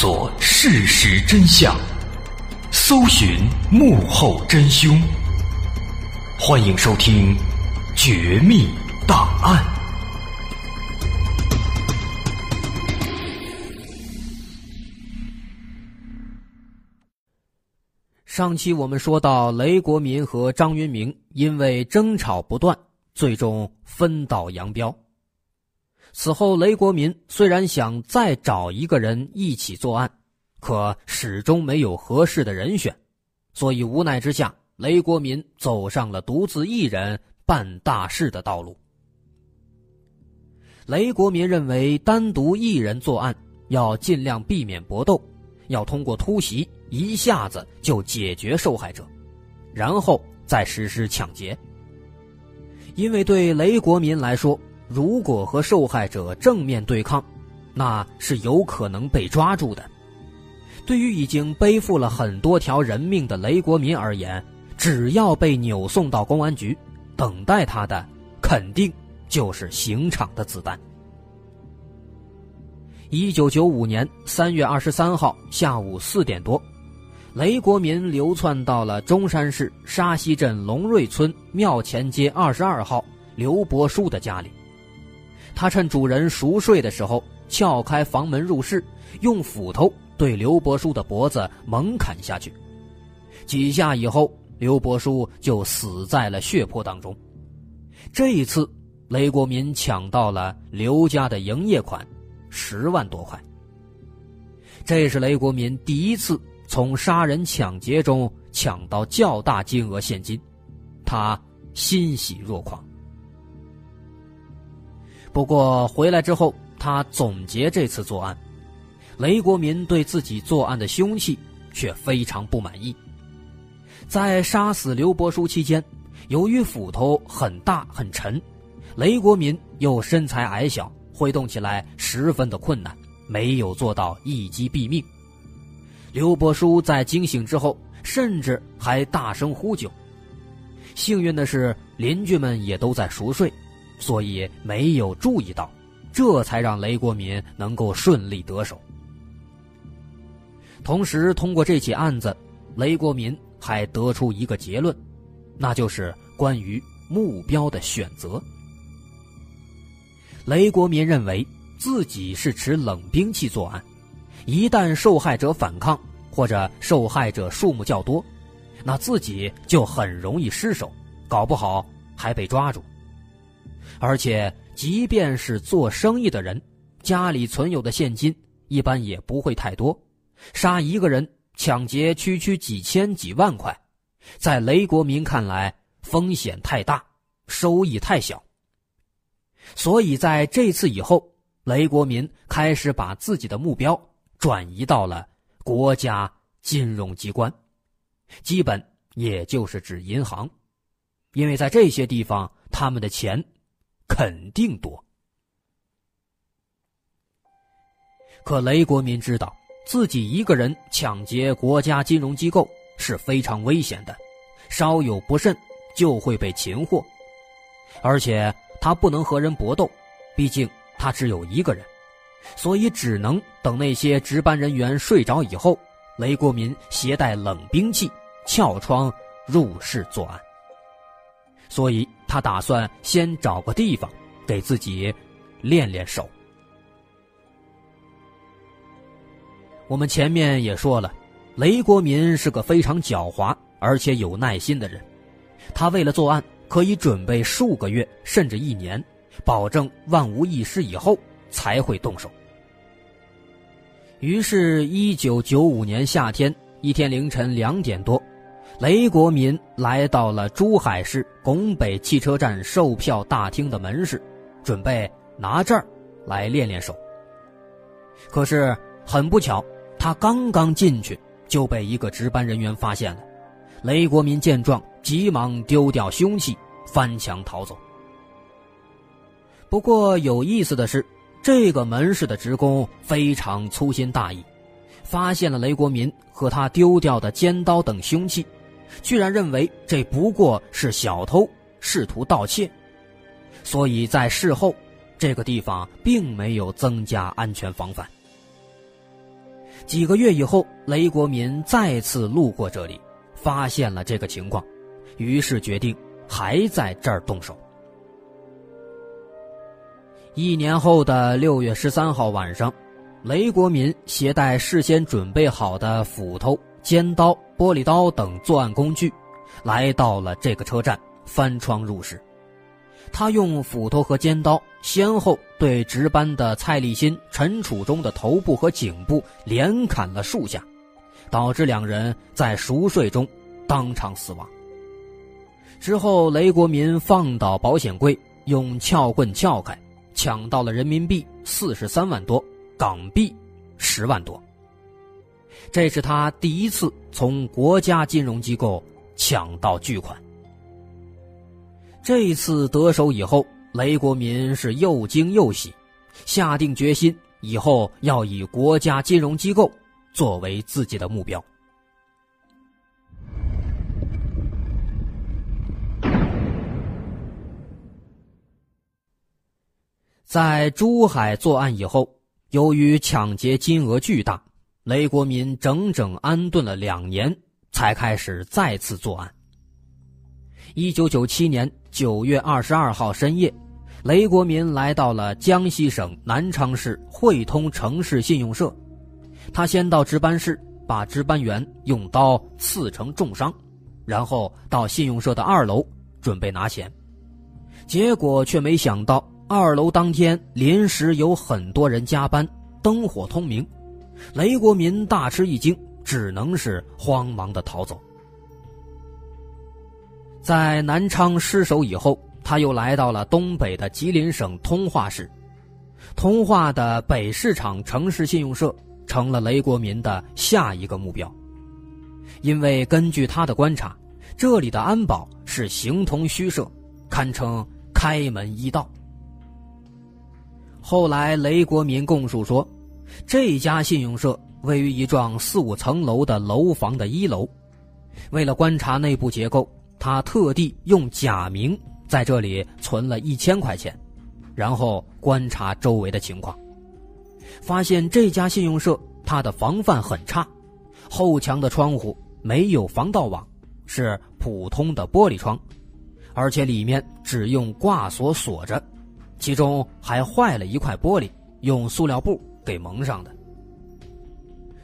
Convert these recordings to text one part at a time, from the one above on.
索事实真相，搜寻幕后真凶。欢迎收听《绝密档案》。上期我们说到，雷国民和张云明因为争吵不断，最终分道扬镳。此后，雷国民虽然想再找一个人一起作案，可始终没有合适的人选，所以无奈之下，雷国民走上了独自一人办大事的道路。雷国民认为，单独一人作案要尽量避免搏斗，要通过突袭一下子就解决受害者，然后再实施抢劫。因为对雷国民来说，如果和受害者正面对抗，那是有可能被抓住的。对于已经背负了很多条人命的雷国民而言，只要被扭送到公安局，等待他的肯定就是刑场的子弹。一九九五年三月二十三号下午四点多，雷国民流窜到了中山市沙溪镇龙瑞村庙前街二十二号刘伯书的家里。他趁主人熟睡的时候，撬开房门入室，用斧头对刘伯书的脖子猛砍下去。几下以后，刘伯书就死在了血泊当中。这一次，雷国民抢到了刘家的营业款，十万多块。这是雷国民第一次从杀人抢劫中抢到较大金额现金，他欣喜若狂。不过回来之后，他总结这次作案，雷国民对自己作案的凶器却非常不满意。在杀死刘伯书期间，由于斧头很大很沉，雷国民又身材矮小，挥动起来十分的困难，没有做到一击毙命。刘伯书在惊醒之后，甚至还大声呼救。幸运的是，邻居们也都在熟睡。所以没有注意到，这才让雷国民能够顺利得手。同时，通过这起案子，雷国民还得出一个结论，那就是关于目标的选择。雷国民认为自己是持冷兵器作案，一旦受害者反抗或者受害者数目较多，那自己就很容易失手，搞不好还被抓住。而且，即便是做生意的人，家里存有的现金一般也不会太多，杀一个人抢劫区区几千几万块，在雷国民看来风险太大，收益太小。所以在这次以后，雷国民开始把自己的目标转移到了国家金融机关，基本也就是指银行，因为在这些地方他们的钱。肯定多，可雷国民知道自己一个人抢劫国家金融机构是非常危险的，稍有不慎就会被擒获，而且他不能和人搏斗，毕竟他只有一个人，所以只能等那些值班人员睡着以后，雷国民携带冷兵器撬窗入室作案。所以他打算先找个地方，给自己练练手。我们前面也说了，雷国民是个非常狡猾而且有耐心的人，他为了作案可以准备数个月甚至一年，保证万无一失以后才会动手。于是，一九九五年夏天一天凌晨两点多。雷国民来到了珠海市拱北汽车站售票大厅的门市，准备拿这儿来练练手。可是很不巧，他刚刚进去就被一个值班人员发现了。雷国民见状，急忙丢掉凶器，翻墙逃走。不过有意思的是，这个门市的职工非常粗心大意，发现了雷国民和他丢掉的尖刀等凶器。居然认为这不过是小偷试图盗窃，所以在事后，这个地方并没有增加安全防范。几个月以后，雷国民再次路过这里，发现了这个情况，于是决定还在这儿动手。一年后的六月十三号晚上，雷国民携带事先准备好的斧头、尖刀、玻璃刀等作案工具，来到了这个车站，翻窗入室。他用斧头和尖刀先后对值班的蔡立新、陈楚忠的头部和颈部连砍了数下，导致两人在熟睡中当场死亡。之后，雷国民放倒保险柜，用撬棍撬开，抢到了人民币四十三万多，港币十万多。这是他第一次从国家金融机构抢到巨款。这一次得手以后，雷国民是又惊又喜，下定决心以后要以国家金融机构作为自己的目标。在珠海作案以后，由于抢劫金额巨大，雷国民整整安顿了两年，才开始再次作案。一九九七年。九月二十二号深夜，雷国民来到了江西省南昌市汇通城市信用社。他先到值班室，把值班员用刀刺成重伤，然后到信用社的二楼准备拿钱。结果却没想到，二楼当天临时有很多人加班，灯火通明。雷国民大吃一惊，只能是慌忙的逃走。在南昌失守以后，他又来到了东北的吉林省通化市，通化的北市场城市信用社成了雷国民的下一个目标。因为根据他的观察，这里的安保是形同虚设，堪称开门一道。后来雷国民供述说，这家信用社位于一幢四五层楼的楼房的一楼，为了观察内部结构。他特地用假名在这里存了一千块钱，然后观察周围的情况，发现这家信用社它的防范很差，后墙的窗户没有防盗网，是普通的玻璃窗，而且里面只用挂锁锁着，其中还坏了一块玻璃，用塑料布给蒙上的。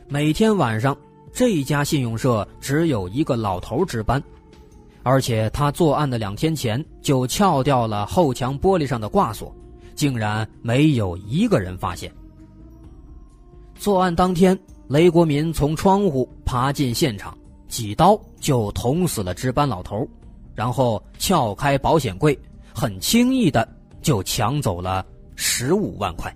每天晚上，这一家信用社只有一个老头值班。而且他作案的两天前就撬掉了后墙玻璃上的挂锁，竟然没有一个人发现。作案当天，雷国民从窗户爬进现场，几刀就捅死了值班老头，然后撬开保险柜，很轻易的就抢走了十五万块。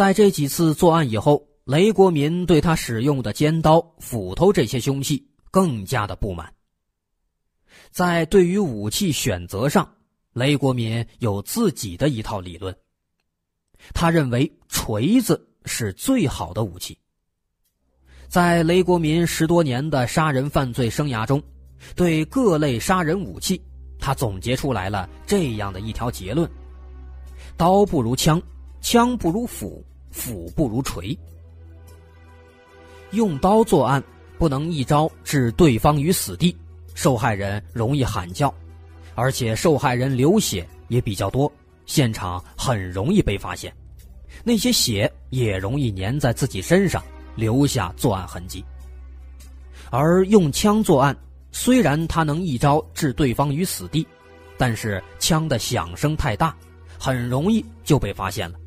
在这几次作案以后。雷国民对他使用的尖刀、斧头这些凶器更加的不满。在对于武器选择上，雷国民有自己的一套理论。他认为锤子是最好的武器。在雷国民十多年的杀人犯罪生涯中，对各类杀人武器，他总结出来了这样的一条结论：刀不如枪，枪不如斧，斧不如锤。用刀作案，不能一招置对方于死地，受害人容易喊叫，而且受害人流血也比较多，现场很容易被发现，那些血也容易粘在自己身上，留下作案痕迹。而用枪作案，虽然他能一招置对方于死地，但是枪的响声太大，很容易就被发现了，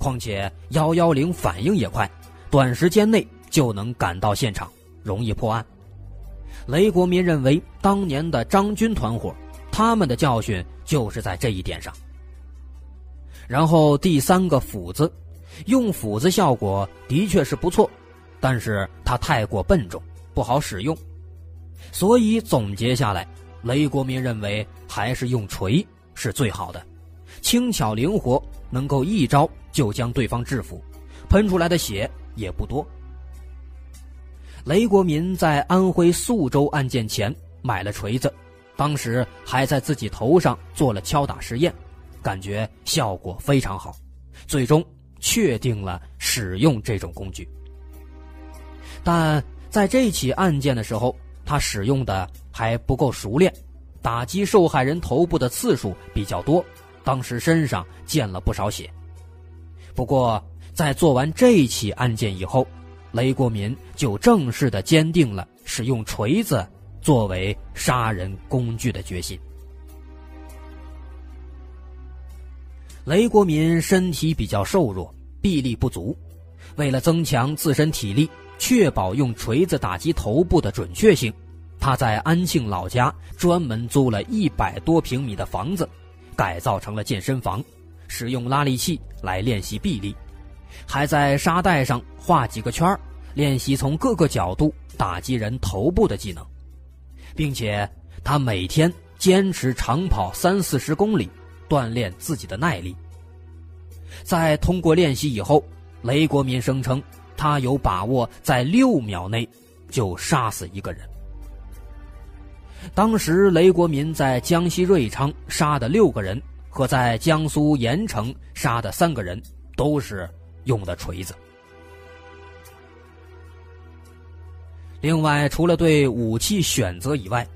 况且幺幺零反应也快，短时间内。就能赶到现场，容易破案。雷国民认为，当年的张军团伙，他们的教训就是在这一点上。然后第三个斧子，用斧子效果的确是不错，但是它太过笨重，不好使用。所以总结下来，雷国民认为还是用锤是最好的，轻巧灵活，能够一招就将对方制服，喷出来的血也不多。雷国民在安徽宿州案件前买了锤子，当时还在自己头上做了敲打实验，感觉效果非常好，最终确定了使用这种工具。但在这起案件的时候，他使用的还不够熟练，打击受害人头部的次数比较多，当时身上溅了不少血。不过，在做完这起案件以后，雷国民就正式的坚定了使用锤子作为杀人工具的决心。雷国民身体比较瘦弱，臂力不足，为了增强自身体力。确保用锤子打击头部的准确性，他在安庆老家专门租了一百多平米的房子，改造成了健身房，使用拉力器来练习臂力，还在沙袋上画几个圈练习从各个角度打击人头部的技能，并且他每天坚持长跑三四十公里，锻炼自己的耐力。在通过练习以后，雷国民声称。他有把握在六秒内就杀死一个人。当时雷国民在江西瑞昌杀的六个人，和在江苏盐城杀的三个人，都是用的锤子。另外，除了对武器选择以外，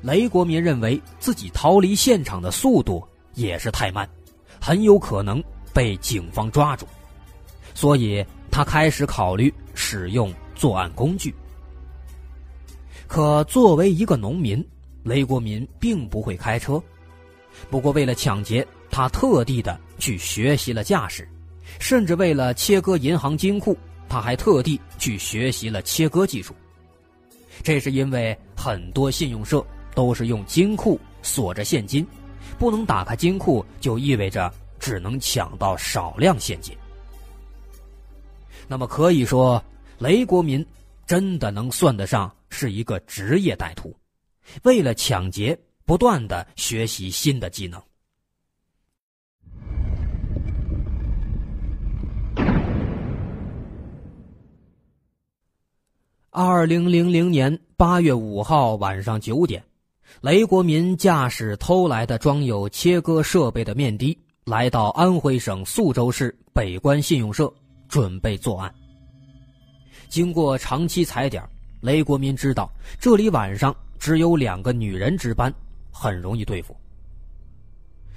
雷国民认为自己逃离现场的速度也是太慢，很有可能被警方抓住，所以。他开始考虑使用作案工具，可作为一个农民，雷国民并不会开车。不过，为了抢劫，他特地的去学习了驾驶，甚至为了切割银行金库，他还特地去学习了切割技术。这是因为很多信用社都是用金库锁着现金，不能打开金库，就意味着只能抢到少量现金。那么可以说，雷国民真的能算得上是一个职业歹徒，为了抢劫，不断的学习新的技能。二零零零年八月五号晚上九点，雷国民驾驶偷来的装有切割设备的面的，来到安徽省宿州市北关信用社。准备作案。经过长期踩点，雷国民知道这里晚上只有两个女人值班，很容易对付。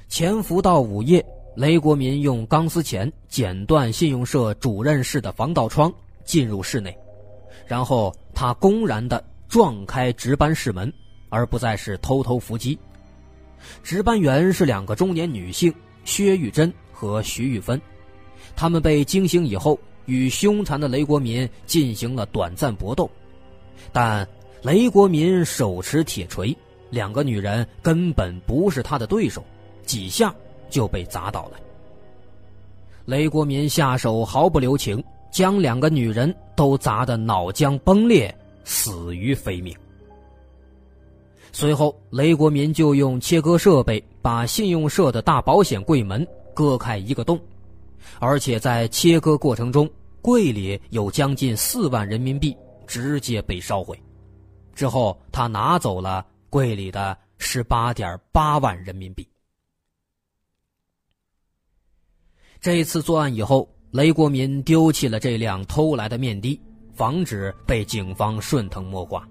潜伏到午夜，雷国民用钢丝钳剪断信用社主任室的防盗窗，进入室内，然后他公然的撞开值班室门，而不再是偷偷伏击。值班员是两个中年女性薛玉珍和徐玉芬。他们被惊醒以后，与凶残的雷国民进行了短暂搏斗，但雷国民手持铁锤，两个女人根本不是他的对手，几下就被砸倒了。雷国民下手毫不留情，将两个女人都砸得脑浆崩裂，死于非命。随后，雷国民就用切割设备把信用社的大保险柜门割开一个洞。而且在切割过程中，柜里有将近四万人民币直接被烧毁。之后，他拿走了柜里的十八点八万人民币。这次作案以后，雷国民丢弃了这辆偷来的面的，防止被警方顺藤摸瓜。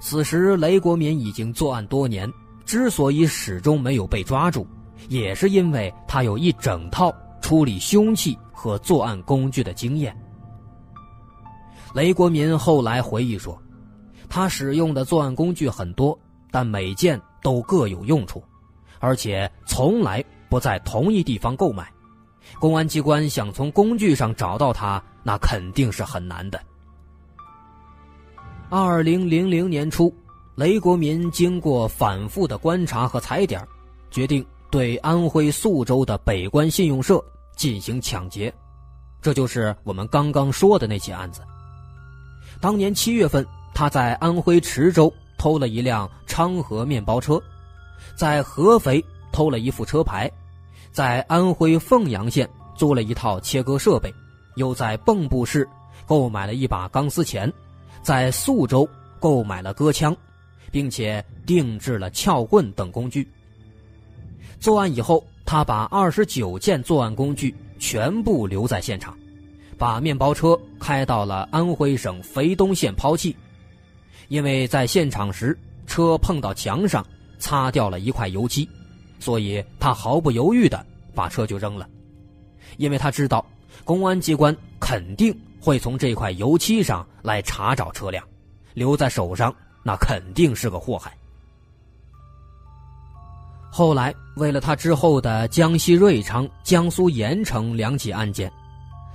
此时，雷国民已经作案多年，之所以始终没有被抓住。也是因为他有一整套处理凶器和作案工具的经验。雷国民后来回忆说，他使用的作案工具很多，但每件都各有用处，而且从来不在同一地方购买。公安机关想从工具上找到他，那肯定是很难的。二零零零年初，雷国民经过反复的观察和踩点，决定。对安徽宿州的北关信用社进行抢劫，这就是我们刚刚说的那起案子。当年七月份，他在安徽池州偷了一辆昌河面包车，在合肥偷了一副车牌，在安徽凤阳县租了一套切割设备，又在蚌埠市购买了一把钢丝钳，在宿州购买了割枪，并且定制了撬棍等工具。作案以后，他把二十九件作案工具全部留在现场，把面包车开到了安徽省肥东县抛弃。因为在现场时车碰到墙上，擦掉了一块油漆，所以他毫不犹豫的把车就扔了。因为他知道公安机关肯定会从这块油漆上来查找车辆，留在手上那肯定是个祸害。后来，为了他之后的江西瑞昌、江苏盐城两起案件，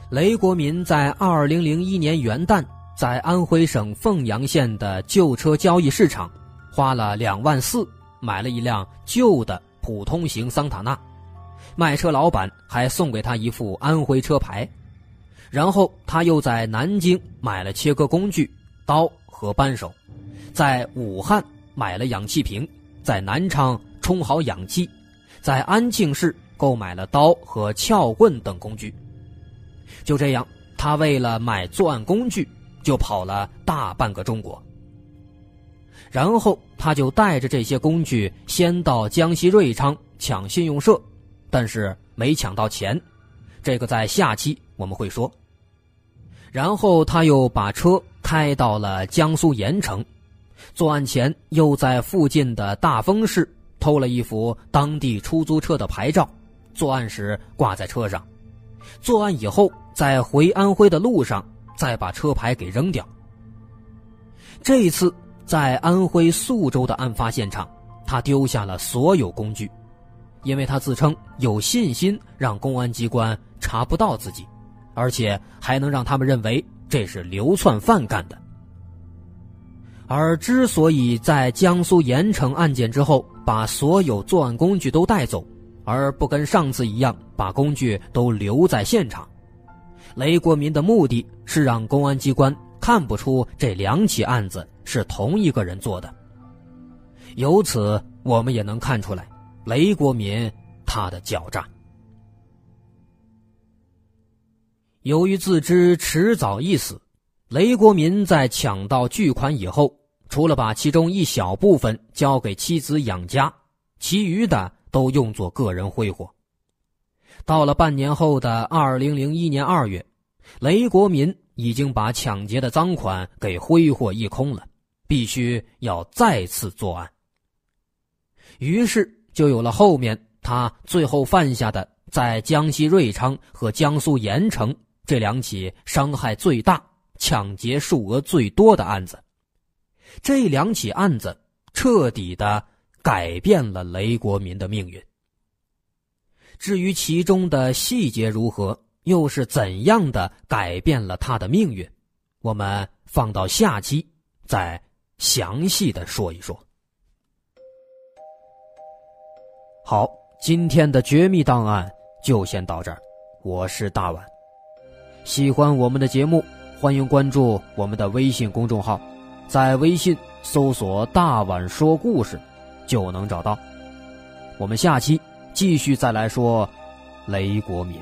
雷国民在二零零一年元旦在安徽省凤阳县的旧车交易市场，花了两万四买了一辆旧的普通型桑塔纳，卖车老板还送给他一副安徽车牌，然后他又在南京买了切割工具、刀和扳手，在武汉买了氧气瓶，在南昌。充好氧气，在安庆市购买了刀和撬棍等工具。就这样，他为了买作案工具，就跑了大半个中国。然后，他就带着这些工具，先到江西瑞昌抢信用社，但是没抢到钱，这个在下期我们会说。然后，他又把车开到了江苏盐城，作案前又在附近的大丰市。偷了一幅当地出租车的牌照，作案时挂在车上。作案以后，在回安徽的路上再把车牌给扔掉。这一次在安徽宿州的案发现场，他丢下了所有工具，因为他自称有信心让公安机关查不到自己，而且还能让他们认为这是流窜犯干的。而之所以在江苏盐城案件之后把所有作案工具都带走，而不跟上次一样把工具都留在现场，雷国民的目的是让公安机关看不出这两起案子是同一个人做的。由此，我们也能看出来雷国民他的狡诈。由于自知迟早一死，雷国民在抢到巨款以后。除了把其中一小部分交给妻子养家，其余的都用作个人挥霍。到了半年后的二零零一年二月，雷国民已经把抢劫的赃款给挥霍一空了，必须要再次作案。于是就有了后面他最后犯下的在江西瑞昌和江苏盐城这两起伤害最大、抢劫数额最多的案子。这两起案子彻底的改变了雷国民的命运。至于其中的细节如何，又是怎样的改变了他的命运，我们放到下期再详细的说一说。好，今天的绝密档案就先到这儿，我是大碗。喜欢我们的节目，欢迎关注我们的微信公众号。在微信搜索“大碗说故事”，就能找到。我们下期继续再来说雷国民。